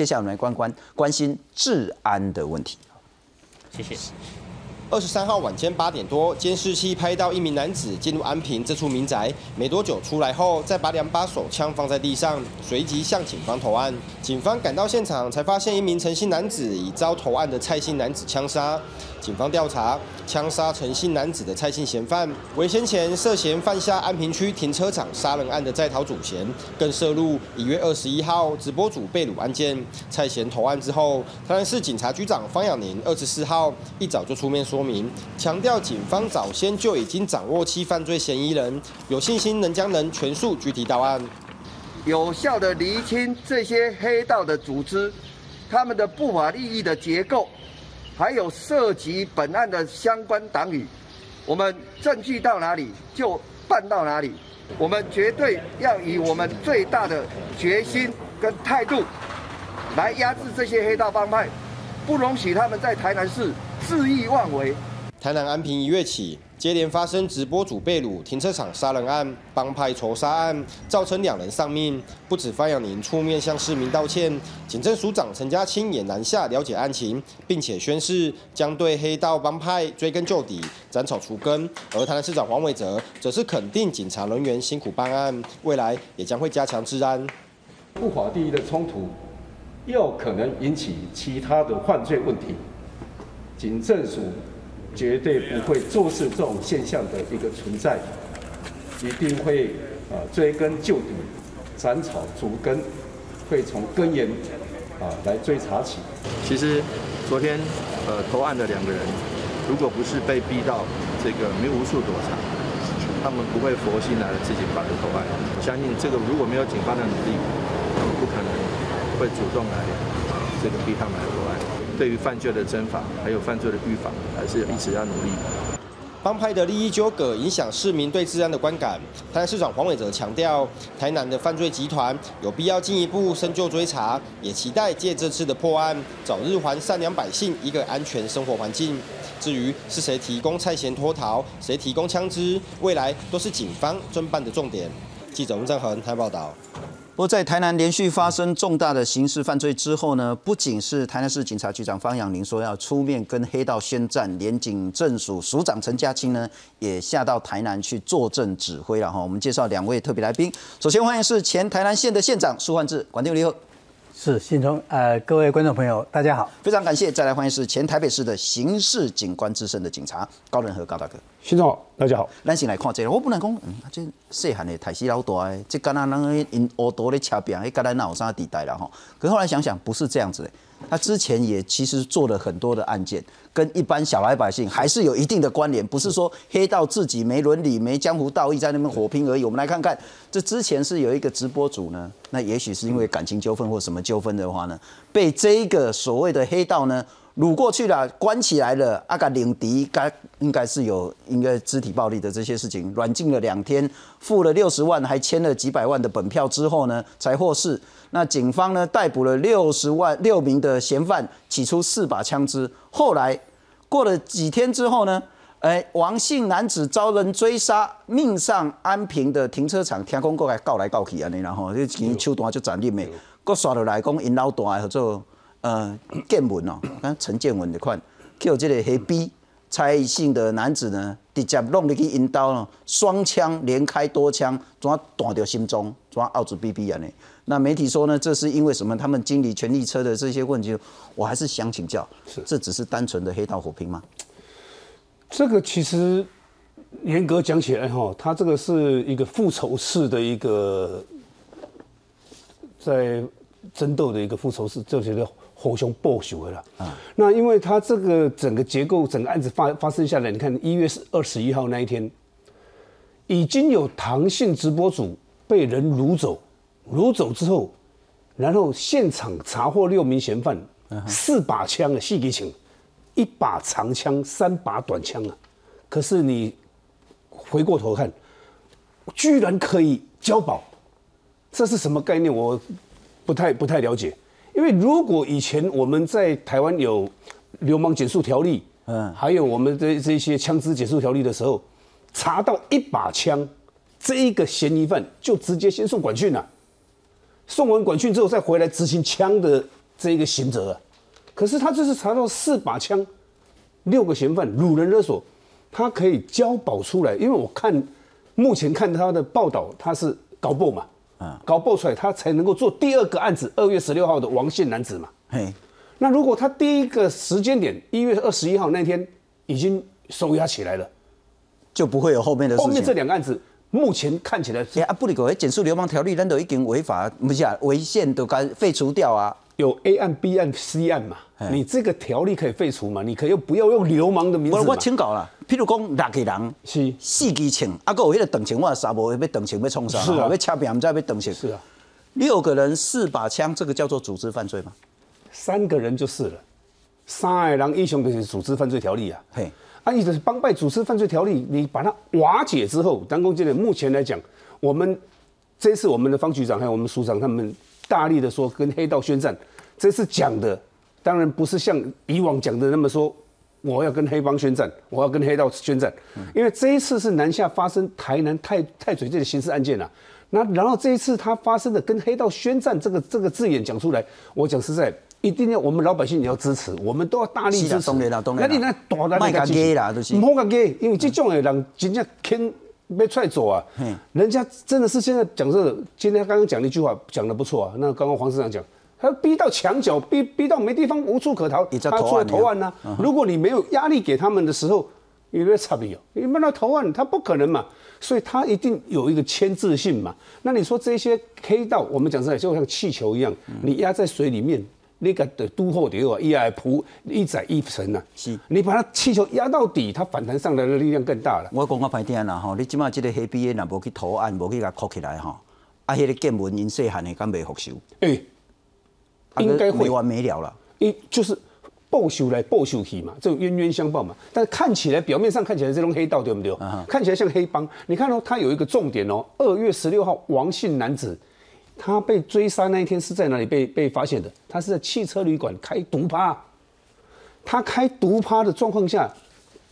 接下来我们来关关关心治安的问题。谢谢。二十三号晚间八点多，监视器拍到一名男子进入安平这处民宅，没多久出来后，再把两把手枪放在地上，随即向警方投案。警方赶到现场，才发现一名陈姓男子已遭投案的蔡姓男子枪杀。警方调查，枪杀陈姓男子的蔡姓嫌犯，为先前涉嫌犯下安平区停车场杀人案的在逃主嫌，更涉入一月二十一号直播主被掳案件。蔡嫌投案之后，台南市警察局长方养宁二十四号一早就出面说说明，强调警方早先就已经掌握其犯罪嫌疑人，有信心能将人全数具体到案，有效的厘清这些黑道的组织，他们的不法利益的结构。还有涉及本案的相关党羽，我们证据到哪里就办到哪里。我们绝对要以我们最大的决心跟态度，来压制这些黑道帮派，不容许他们在台南市肆意妄为。台南安平一月起。接连发生直播主被掳、停车场杀人案、帮派仇杀案，造成两人丧命。不止范养宁出面向市民道歉，警政署长陈家清也南下了解案情，并且宣誓将对黑道帮派追根究底、斩草除根。而台南市长黄伟哲则是肯定警察人员辛苦办案，未来也将会加强治安。不法第一的冲突，又可能引起其他的犯罪问题，警政署。绝对不会坐视这种现象的一个存在，一定会啊追根究底，斩草除根，会从根源啊来追查起。其实昨天呃投案的两个人，如果不是被逼到这个没无处躲藏，他们不会佛心来自己把人投案。我相信这个如果没有警方的努力，他们不可能会主动来这个逼他们来投案。对于犯罪的侦法，还有犯罪的预防，还是一直要努力。帮派的利益纠葛影响市民对治安的观感。台南市长黄伟哲强调，台南的犯罪集团有必要进一步深究追查，也期待借这次的破案，早日还善良百姓一个安全生活环境。至于是谁提供蔡贤脱逃，谁提供枪支，未来都是警方侦办的重点。记者吴正恒台报道。不过，在台南连续发生重大的刑事犯罪之后呢，不仅是台南市警察局长方养林说要出面跟黑道宣战，连警政署署长陈家清呢也下到台南去坐镇指挥了哈。我们介绍两位特别来宾，首先欢迎是前台南县的县长苏焕智，管定立后。是信中，呃，各位观众朋友，大家好，非常感谢。再来欢迎是前台北市的刑事警官资深的警察高仁和高大哥，信中好，大家好。咱先来看这个，我不能讲，嗯，这细汉的台西老大，这敢那人因乌多咧车边，迄跟咱哪有啥地带了哈？可是后来想想，不是这样子的。他之前也其实做了很多的案件，跟一般小老百姓还是有一定的关联，不是说黑道自己没伦理、没江湖道义在那边火拼而已。我们来看看，这之前是有一个直播主呢，那也许是因为感情纠纷或什么纠纷的话呢，被这一个所谓的黑道呢。掳过去了，关起来了。阿嘎领敌，该应该是有应该肢体暴力的这些事情，软禁了两天，付了六十万，还签了几百万的本票之后呢，才获释。那警方呢，逮捕了六十万六名的嫌犯，起出四把枪支，后来过了几天之后呢，哎，王姓男子遭人追杀，命丧安平的停车场，天空过来告来告去安尼，然后这前手段就斩立的，搁耍落来讲因老大合作。呃，建文哦，看陈建文的款，叫这个黑 B 蔡姓的男子呢，直接弄入去阴刀呢，双枪连开多枪，怎断掉心中，怎奥子 B B 啊呢？那媒体说呢，这是因为什么？他们经理权力车的这些问题，我还是想请教，是这只是单纯的黑道火拼吗？这个其实严格讲起来哈，他这个是一个复仇式的一个在争斗的一个复仇式，这些的。火熊报仇了啊！那因为他这个整个结构，整个案子发发生下来，你看一月是二十一号那一天，已经有唐姓直播主被人掳走，掳走之后，然后现场查获六名嫌犯，四把枪啊，细给请，一把长枪，三把短枪啊，可是你回过头看，居然可以交保，这是什么概念？我不太不太了解。因为如果以前我们在台湾有流氓减速条例，嗯，还有我们的这些枪支减速条例的时候，查到一把枪，这一个嫌疑犯就直接先送管训了，送完管训之后再回来执行枪的这一个刑责啊。可是他这次查到四把枪，六个嫌犯掳人勒索，他可以交保出来，因为我看目前看他的报道，他是搞爆嘛，啊，搞爆出来，他才能够做第二个案子，二月十六号的王姓男子嘛。嘿，那如果他第一个时间点一月二十一号那天已经收押起来了，就不会有后面的事情。后面这两个案子。目前看起来，哎啊，不离个，减速流氓条例，咱都已经违法，不是啊，违宪都该废除掉啊。有 A 案、B 案、C 案嘛？你这个条例可以废除嘛？你可以不要用流氓的名字我我请教了，譬如讲六个人是四支枪，啊，个有迄个长枪，我杀无要长枪要冲啥？是啊，要掐扁，唔知要长枪。是啊，六个人四把枪，这个叫做组织犯罪吗？三个人就是了，三个人英雄就是组织犯罪条例啊。嘿。啊，意思是帮派组织犯罪条例，你把它瓦解之后，当公经理目前来讲，我们这次我们的方局长还有我们署长他们大力的说跟黑道宣战，这次讲的当然不是像以往讲的那么说，我要跟黑帮宣战，我要跟黑道宣战，因为这一次是南下发生台南太太嘴这的刑事案件啊，那然后这一次他发生的跟黑道宣战这个这个字眼讲出来，我讲实在。一定要我们老百姓也要支持，我们都要大力支持。那你那大大那个支啦，都是。唔好个给，因为这种的人真正肯被踹走啊。人家真的是现在讲这个，今天刚刚讲了一句话讲的不错啊。那刚刚黄市长讲，他逼到墙角，逼逼到没地方无处可逃，他出来投案呢。如果你没有压力给他们的时候，你在差别哦，你们那投案他不可能嘛，所以他一定有一个牵制性嘛。那你说这些黑道，我们讲出来就像气球一样，你压在水里面。那个的都后的话，一来扑一载一沉啊。是，你把它气球压到底，它反弹上来的力量更大了。我讲我排听啦吼，你即马即个黑 B A 若无去投案，无去甲扣起来吼，啊，迄个建文因细汉的敢未复仇？哎，应该会没完没了了。一就是报仇来报仇去嘛，这种冤冤相报嘛。但是看起来表面上看起来这种黑道对不对？看起来像黑帮。你看哦，他有一个重点哦，二月十六号，王姓男子。他被追杀那一天是在哪里被被发现的？他是在汽车旅馆开毒趴。他开毒趴的状况下，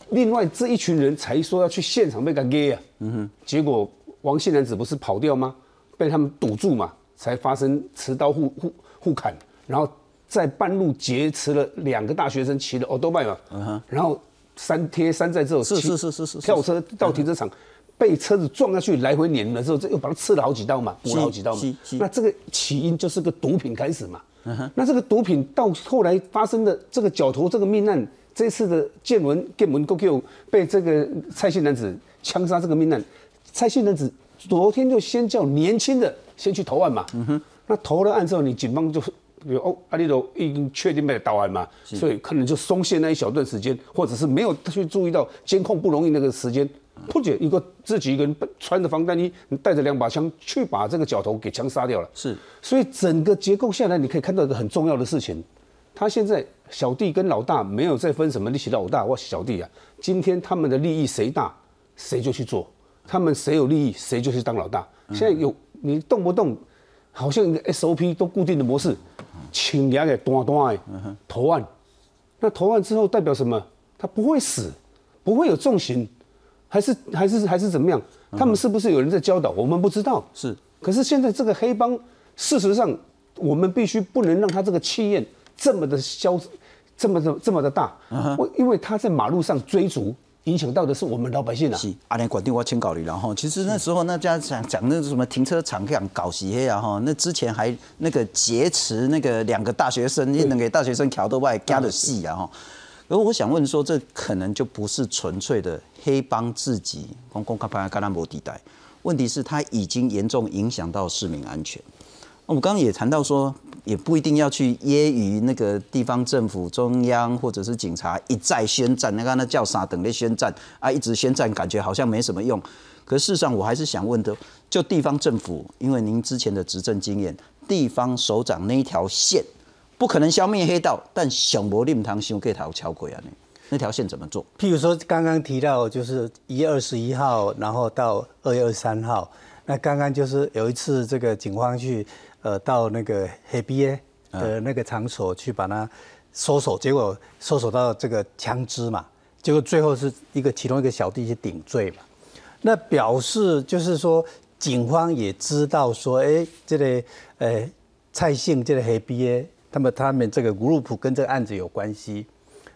另外这一群人才说要去现场被他给啊。嗯哼。结果王姓男子不是跑掉吗？被他们堵住嘛，才发生持刀互互互砍，然后在半路劫持了两个大学生骑的欧多拜嘛。嗯哼。然后三贴三在之后，是是是是是，跳车到停车场。被车子撞下去，来回碾了之后，这又把它刺了好几刀嘛，补了好几刀嘛。那这个起因就是个毒品开始嘛。那这个毒品到后来发生的这个角头这个命案，这次的见闻见闻 GoQ 被这个蔡姓男子枪杀这个命案，蔡姓男子昨天就先叫年轻的先去投案嘛。嗯哼那投了案之后，你警方就比如哦，阿里都已经确定被到案嘛，所以可能就松懈那一小段时间，或者是没有去注意到监控不容易那个时间。不仅一个自己一个人穿着防弹衣，你带着两把枪去把这个角头给枪杀掉了。是，所以整个结构下来，你可以看到一个很重要的事情，他现在小弟跟老大没有再分什么，你起老大或小弟啊，今天他们的利益谁大，谁就去做；他们谁有利益，谁就去当老大。现在有你动不动好像一个 SOP 都固定的模式，请两个端端的投案，那投案之后代表什么？他不会死，不会有重刑。还是还是还是怎么样？他们是不是有人在教导？我们不知道。是，可是现在这个黑帮，事实上，我们必须不能让他这个气焰这么的消，这么的这么的大。为因为他在马路上追逐，影响到的是我们老百姓啊。是，阿连管定我清搞你然后，其实那时候那家讲讲那什么停车场这样搞洗黑啊哈，那之前还那个劫持那个两个大学生，那个大学生桥都外加的戏啊哈。而我想问说，这可能就不是纯粹的黑帮自己公公开拍干拉摩地带，问题是它已经严重影响到市民安全。我刚刚也谈到说，也不一定要去揶揄那个地方政府、中央或者是警察一再宣战，那个那叫啥等的宣战啊，一直宣战，感觉好像没什么用。可事实上，我还是想问的，就地方政府，因为您之前的执政经验，地方首长那一条线。不可能消灭黑道，但想博令堂修给条桥轨啊，那那条线怎么做？譬如说刚刚提到，就是一月二十一号，然后到二月二十三号，那刚刚就是有一次这个警方去呃到那个黑 A 的那个场所去把它搜索，结果搜索到这个枪支嘛，结果最后是一个其中一个小弟去顶罪嘛，那表示就是说警方也知道说，哎，这个呃蔡姓这个黑 B A。他们他们这个 group 跟这个案子有关系，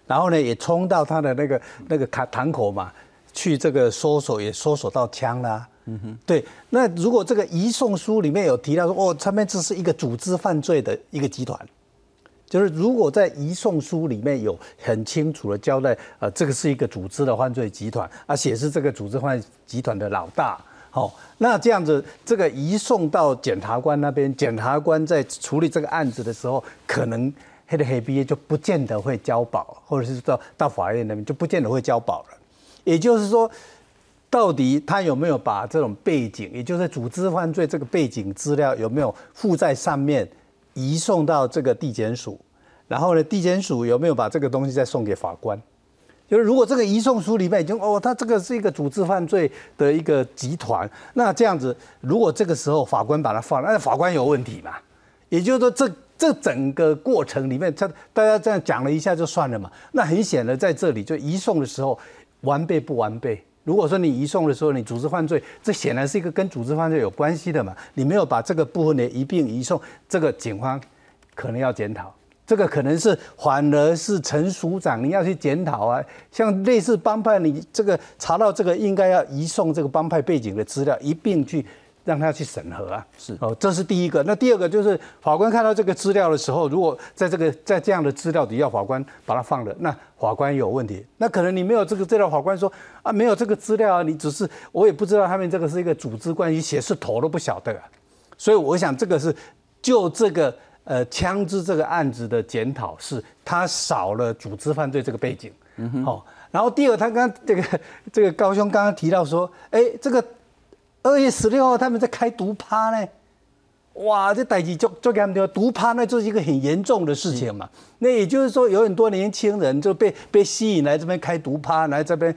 然后呢也冲到他的那个那个卡堂口嘛，去这个搜索也搜索到枪啦。嗯哼，对。那如果这个移送书里面有提到说，哦，他们这是一个组织犯罪的一个集团，就是如果在移送书里面有很清楚的交代，呃，这个是一个组织的犯罪集团，而且是这个组织犯罪集团的老大。好，那这样子，这个移送到检察官那边，检察官在处理这个案子的时候，可能黑的黑毕业就不见得会交保，或者是到到法院那边就不见得会交保了。也就是说，到底他有没有把这种背景，也就是组织犯罪这个背景资料有没有附在上面，移送到这个地检署，然后呢，地检署有没有把这个东西再送给法官？就是如果这个移送书里面已经哦，他这个是一个组织犯罪的一个集团，那这样子，如果这个时候法官把他放，那法官有问题嘛？也就是说，这这整个过程里面，他大家这样讲了一下就算了嘛？那很显然在这里就移送的时候完备不完备？如果说你移送的时候你组织犯罪，这显然是一个跟组织犯罪有关系的嘛？你没有把这个部分的一并移送，这个警方可能要检讨。这个可能是反而是陈署长，你要去检讨啊。像类似帮派，你这个查到这个，应该要移送这个帮派背景的资料，一并去让他去审核啊。是哦，这是第一个。那第二个就是法官看到这个资料的时候，如果在这个在这样的资料底下，法官把它放了，那法官有问题。那可能你没有这个资料，法官说啊，没有这个资料啊，你只是我也不知道他们这个是一个组织关系，写是头都不晓得。啊所以我想这个是就这个。呃，枪支这个案子的检讨是，他少了组织犯罪这个背景，嗯哼，好。然后第二，他刚这个这个高兄刚刚提到说，哎，这个二月十六号他们在开毒趴呢，哇，这代际就就给他们讲，毒趴那就是一个很严重的事情嘛。那也就是说，有很多年轻人就被被吸引来这边开毒趴，来这边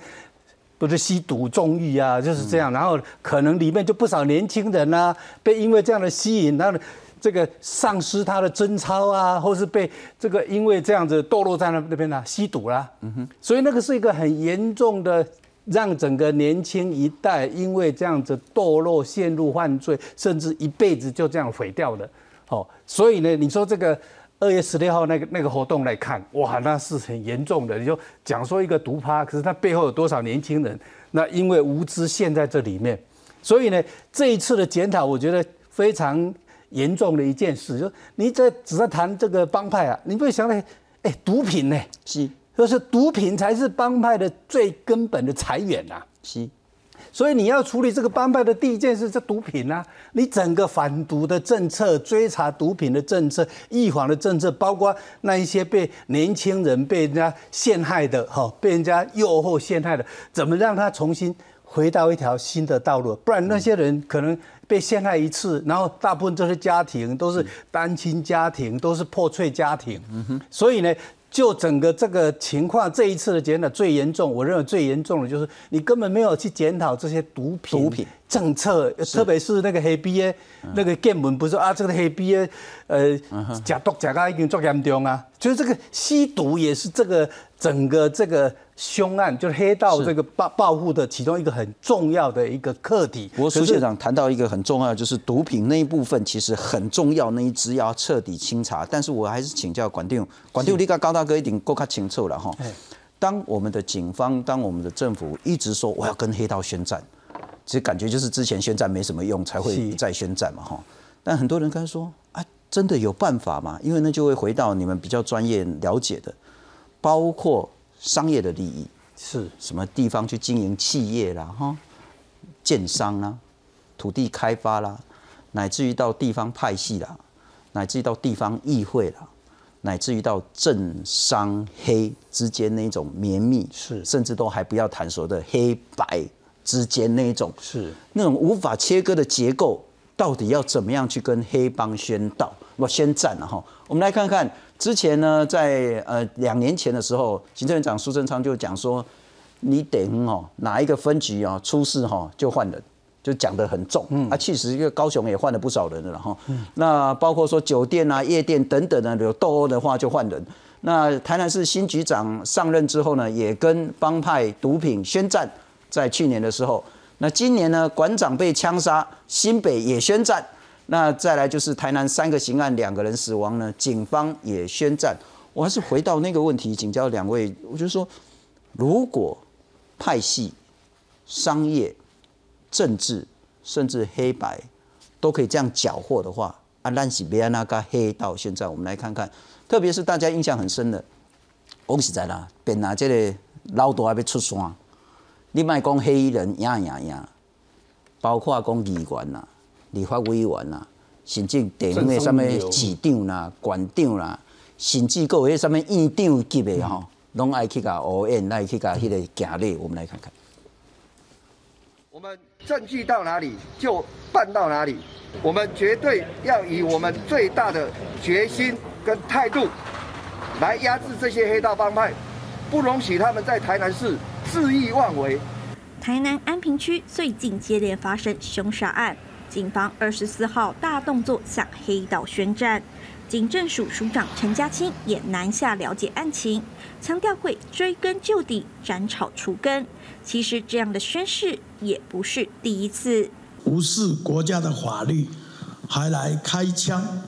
不是吸毒纵欲啊，就是这样。然后可能里面就不少年轻人啊，被因为这样的吸引，然后。这个丧失他的贞操啊，或是被这个因为这样子堕落在那那边呢吸毒啦，嗯哼，所以那个是一个很严重的，让整个年轻一代因为这样子堕落陷入犯罪，甚至一辈子就这样毁掉的。哦，所以呢，你说这个二月十六号那个那个活动来看，哇，那是很严重的。你就讲说一个毒趴，可是他背后有多少年轻人？那因为无知陷在这里面，所以呢，这一次的检讨，我觉得非常。严重的一件事，就你在只在谈这个帮派啊，你不会想到，哎，毒品呢？是，就是毒品才是帮派的最根本的财源呐。是，所以你要处理这个帮派的第一件事，是毒品啊。你整个反毒的政策、追查毒品的政策、预防的政策，包括那一些被年轻人被人家陷害的，哈，被人家诱惑陷害的，怎么让他重新回到一条新的道路？不然那些人可能。被陷害一次，然后大部分这些家庭都是单亲家庭，都是破碎家庭。嗯哼，所以呢，就整个这个情况，这一次的检讨最严重，我认为最严重的就是你根本没有去检讨这些毒品毒品政策，特别是那个黑 B A 那个建文不是啊，这个黑 B A 呃，假毒假噶已经做严重啊，就是这个吸毒也是这个整个这个。凶案就是黑道这个报报复的其中一个很重要的一个课题。不过苏县长谈到一个很重要，就是毒品那一部分其实很重要，那一支要彻底清查。但是我还是请教管定，管定，你个高大哥一定够卡清楚了哈。当我们的警方，当我们的政府一直说我要跟黑道宣战，其实感觉就是之前宣战没什么用，才会再宣战嘛哈。但很多人刚才说啊，真的有办法吗？因为那就会回到你们比较专业了解的，包括。商业的利益是什么地方去经营企业啦？哈，建商啦，土地开发啦，乃至于到地方派系啦，乃至于到地方议会啦，乃至于到政商黑之间那种绵密，是甚至都还不要谈所谓的黑白之间那种，是那种无法切割的结构，到底要怎么样去跟黑帮宣道？我宣战了哈，我们来看看。之前呢，在呃两年前的时候，行政院长苏贞昌就讲说，你等哦哪一个分局啊出事哈就换人，就讲得很重。嗯，啊，其实一个高雄也换了不少人了哈。嗯，那包括说酒店啊、夜店等等的有斗殴的话就换人。那台南市新局长上任之后呢，也跟帮派毒品宣战，在去年的时候。那今年呢，馆长被枪杀，新北也宣战。那再来就是台南三个刑案，两个人死亡呢，警方也宣战。我还是回到那个问题，请教两位，我就说，如果派系、商业、政治，甚至黑白，都可以这样缴获的话，啊，兰西别安那个黑到现在，我们来看看，特别是大家印象很深的，我实在啦，变拿这个老大还没出山，你卖讲黑衣人呀呀呀，包括讲议员啦。立法委员啦，甚至地方的什么市长啦、县长啦，甚至各位什么院长级的吼，拢爱去甲欧宴，来去甲迄个行列。我们来看看。我们证据到哪里就办到哪里，我们绝对要以我们最大的决心跟态度来压制这些黑道帮派，不容许他们在台南市恣意妄为。台南安平区最近接连发生凶杀案。警方二十四号大动作向黑道宣战，警政署署长陈家清也南下了解案情，强调会追根究底，斩草除根。其实这样的宣誓也不是第一次，无视国家的法律，还来开枪，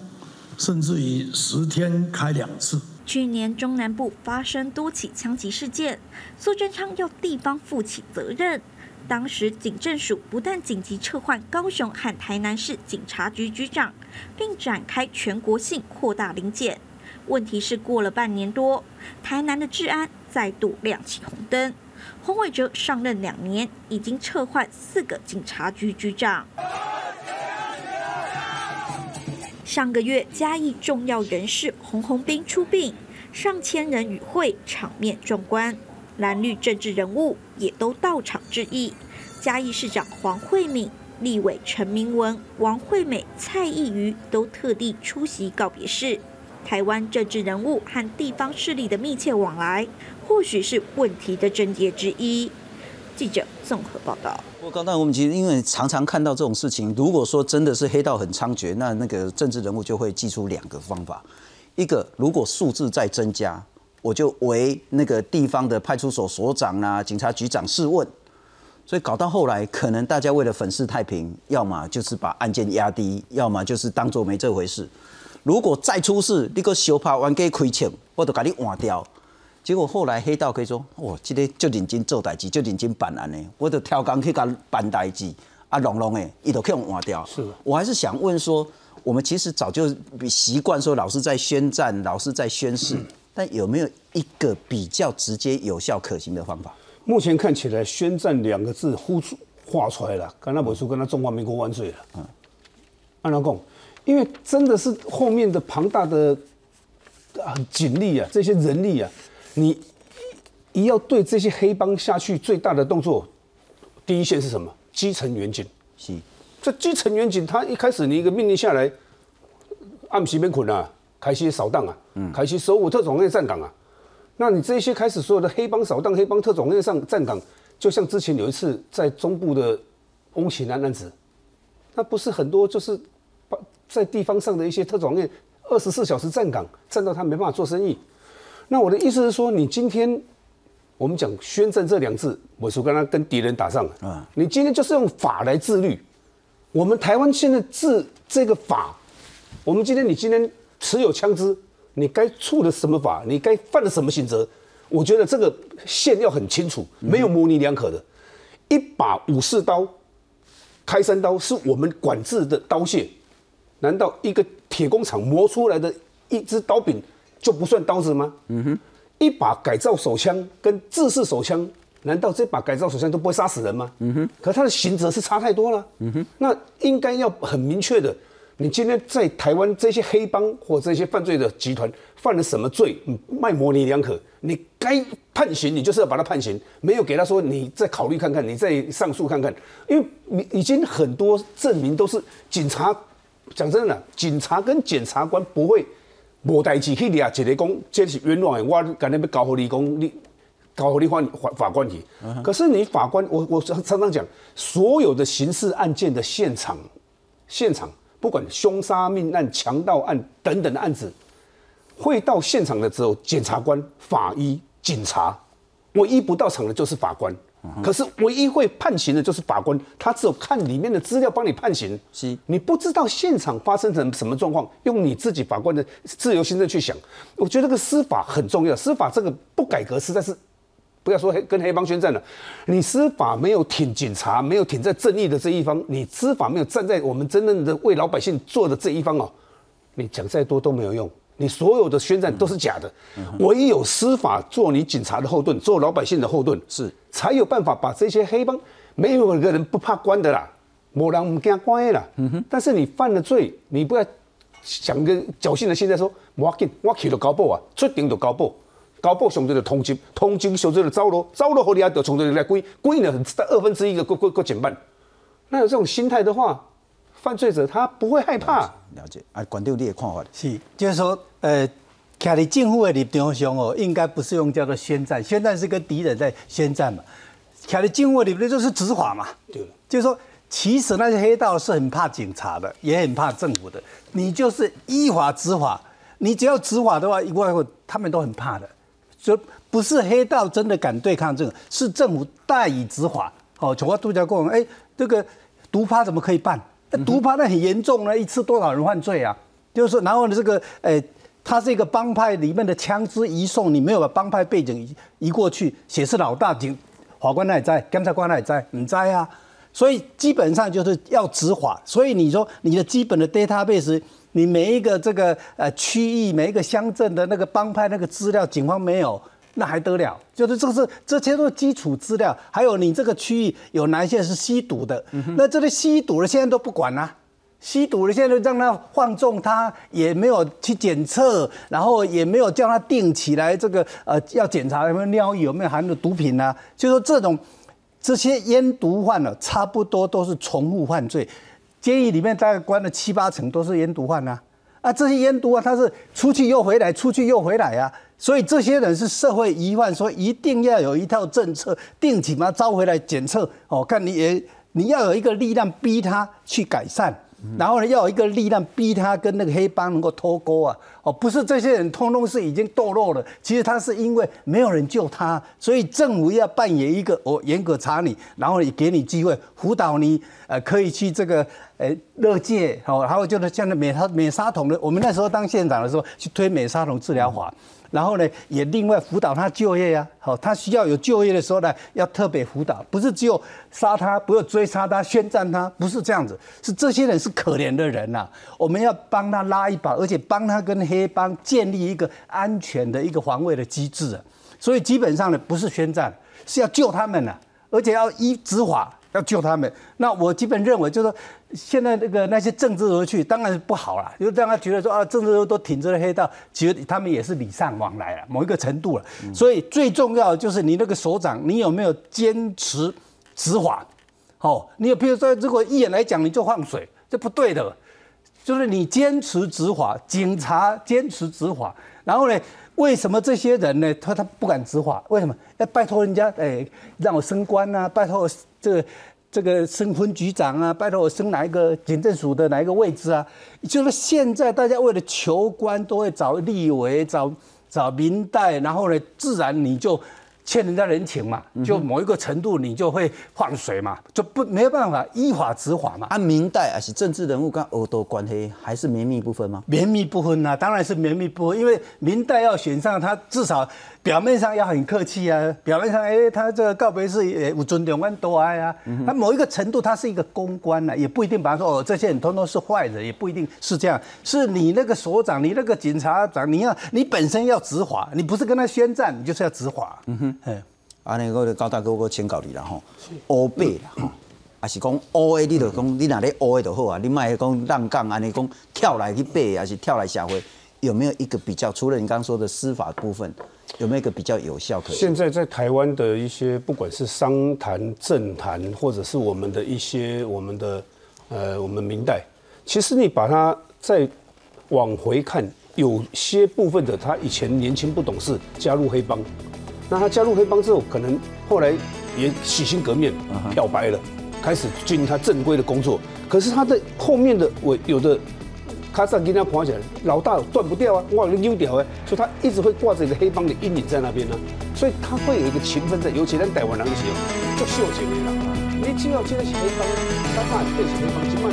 甚至于十天开两次。去年中南部发生多起枪击事件，苏贞昌要地方负起责任。当时警政署不但紧急撤换高雄和台南市警察局局长，并展开全国性扩大临检。问题是过了半年多，台南的治安再度亮起红灯。洪伟哲上任两年，已经撤换四个警察局局长。上个月嘉义重要人士洪洪斌出殡，上千人与会，场面壮观。蓝绿政治人物也都到场致意，嘉义市长黄惠敏、立委陈明文、王惠美、蔡意瑜都特地出席告别式。台湾政治人物和地方势力的密切往来，或许是问题的症结之一。记者综合报道。我刚才我们其实因为常常看到这种事情，如果说真的是黑道很猖獗，那那个政治人物就会记出两个方法：一个如果数字在增加。我就为那个地方的派出所所长啊、警察局长试问，所以搞到后来，可能大家为了粉饰太平，要么就是把案件压低，要么就是当做没这回事。如果再出事，你个小怕冤家亏钱，我都把你换掉。结果后来黑道可以说，哇，这个就认真做代志，就认真办案呢，我就挑工去甲办代志，啊，隆隆的，伊都去用换掉。是我还是想问说，我们其实早就习惯说，老是在宣战，老是在宣誓。但有没有一个比较直接、有效、可行的方法？目前看起来，“宣战”两个字呼出画出来了，刚才我说跟他“中华民国万岁”了。嗯，按老公，因为真的是后面的庞大的啊警力啊，这些人力啊，你一要对这些黑帮下去，最大的动作，第一线是什么？基层员警。是，这基层员警，他一开始你一个命令下来，按时边捆啊。开始扫荡啊，嗯开始守武特种队站岗啊，那你这些开始所有的黑帮扫荡、黑帮特种队上站岗，就像之前有一次在中部的翁启南案子，那不是很多就是把在地方上的一些特种队二十四小时站岗，站到他没办法做生意。那我的意思是说，你今天我们讲宣战这两字，我说跟他跟敌人打仗啊，你今天就是用法来自律。我们台湾现在治这个法，我们今天你今天。持有枪支，你该处的什么法？你该犯的什么刑责？我觉得这个线要很清楚，没有模棱两可的。一把武士刀、开山刀是我们管制的刀械，难道一个铁工厂磨出来的一支刀柄就不算刀子吗？嗯哼。一把改造手枪跟制式手枪，难道这把改造手枪都不会杀死人吗？嗯哼。可它的刑责是差太多了。嗯哼。那应该要很明确的。你今天在台湾这些黑帮或这些犯罪的集团犯了什么罪？卖模棱两可。你该判刑，你就是要把他判刑，没有给他说你再考虑看看，你再上诉看看。因为你已经很多证明都是警察讲真的，警察跟检察官不会无代志去抓一个讲这是冤枉的，我赶紧要搞好你讲你搞好你法法法官去。可是你法官，我我常常讲，所有的刑事案件的现场现场。不管凶杀、命案、强盗案等等的案子，会到现场的时候，检察官、法医、警察，唯一不到场的就是法官。可是唯一会判刑的就是法官，他只有看里面的资料帮你判刑。是你不知道现场发生成什么状况，用你自己法官的自由心证去想。我觉得这个司法很重要，司法这个不改革实在是。不要说黑跟黑帮宣战了，你司法没有挺警察，没有挺在正义的这一方，你司法没有站在我们真正的为老百姓做的这一方哦，你讲再多都没有用，你所有的宣战都是假的，唯有司法做你警察的后盾，做老百姓的后盾，是。才有办法把这些黑帮，没有一个人不怕关的啦，某人不惊关的啦，但是你犯了罪，你不要想个侥幸的心态说，我紧我去了高报啊，出庭就高报。高报上对的通缉，通缉上这个走路，走路后你还得从这里来归，归呢二分之一个过过过减半。那有这种心态的话，犯罪者他不会害怕。了解，啊，管长你的看法是，就是说，呃，站在政府的立场上哦，应该不是用叫做宣战，宣战是跟敌人在宣战嘛。站在政府的立场就是执法嘛。对。就是说，其实那些黑道是很怕警察的，也很怕政府的。你就是依法执法，你只要执法的话，一外国他们都很怕的。就不是黑道真的敢对抗这个，是政府代以执法。哦，从我度假过哎，这个毒趴怎么可以办？毒趴那很严重呢，一次多少人犯罪啊？就是说，然后呢，这个哎，他是一个帮派里面的枪支移送，你没有把帮派背景移移过去，显示老大警法官那也在，检察官那也在，你在啊？所以基本上就是要执法。所以你说你的基本的 database。你每一个这个呃区域，每一个乡镇的那个帮派那个资料，警方没有，那还得了？就是这个是这些都是基础资料，还有你这个区域有哪一些是吸毒的，那这些吸毒的现在都不管啦，吸毒的现在让他放纵他，也没有去检测，然后也没有叫他定起来这个呃要检查有没有尿液有没有含的毒品啊，就说这种这些烟毒犯呢，差不多都是重复犯罪。监狱里面大概关了七八成都是烟毒犯呐，啊，这些烟毒啊，他是出去又回来，出去又回来啊，所以这些人是社会疑犯，说一定要有一套政策，定期把他招回来检测，哦，看你也你要有一个力量逼他去改善。然后呢，要有一个力量逼他跟那个黑帮能够脱钩啊！哦，不是这些人通通是已经堕落了，其实他是因为没有人救他，所以政府要扮演一个我严格查你，然后也给你机会辅导你，呃，可以去这个呃乐界，好，然后就是像那美沙美沙酮的，我们那时候当县长的时候去推美沙酮治疗法。然后呢，也另外辅导他就业呀。好，他需要有就业的时候呢，要特别辅导，不是只有杀他，不要追杀他，宣战他，不是这样子。是这些人是可怜的人呐，我们要帮他拉一把，而且帮他跟黑帮建立一个安全的一个防卫的机制啊。所以基本上呢，不是宣战，是要救他们呐，而且要依执法。要救他们，那我基本认为就是说，现在那个那些政治人去当然是不好了，就让他觉得说啊，政治都挺着黑道，其实他们也是礼尚往来了，某一个程度了。所以最重要的就是你那个首长，你有没有坚持执法？哦，你有比如说，如果一眼来讲你就放水，这不对的。就是你坚持执法，警察坚持执法，然后呢，为什么这些人呢？他他不敢执法？为什么？要拜托人家，哎，让我升官啊，拜托我。这个这个升分局长啊，拜托我升哪一个警政署的哪一个位置啊？就是现在大家为了求官，都会找立委、找找民代，然后呢，自然你就。欠人家人情嘛，就某一个程度你就会放水嘛，就不没有办法依法执法嘛。按明代还是政治人物跟欧斗关系还是绵密不分吗？绵密不分呐，当然是绵密不分，因为明代要选上他，至少表面上要很客气啊，表面上哎他这个告别式也有尊重跟多爱啊，他某一个程度他是一个公关呐，也不一定把他说哦这些人通通是坏人，也不一定是这样，是你那个所长，你那个警察长，你要你本身要执法，你不是跟他宣战，你就是要执法。嗯哼。哎，安尼个高大哥，我请教你啦吼，乌白啦吼，还是讲乌的，你就讲你哪里乌的就好啊，你卖讲浪杠安尼讲跳来去背，还是跳来社会，有没有一个比较？除了你刚刚说的司法部分，有没有一个比较有效？可现在在台湾的一些，不管是商谈、政坛，或者是我们的一些我们的呃我们明代，其实你把它再往回看，有些部分的他以前年轻不懂事，加入黑帮。那他加入黑帮之后，可能后来也洗心革面，漂白了，开始进行他正规的工作。可是他的后面的我有的卡萨给他看起来，老大断不掉啊，我有丢掉哎，所以他一直会挂着一个黑帮的阴影在那边呢，所以他会有一个情分在，尤其在台湾人的时候，就秀情的啦。你只要这个是黑帮，他哪变成黑帮，起码。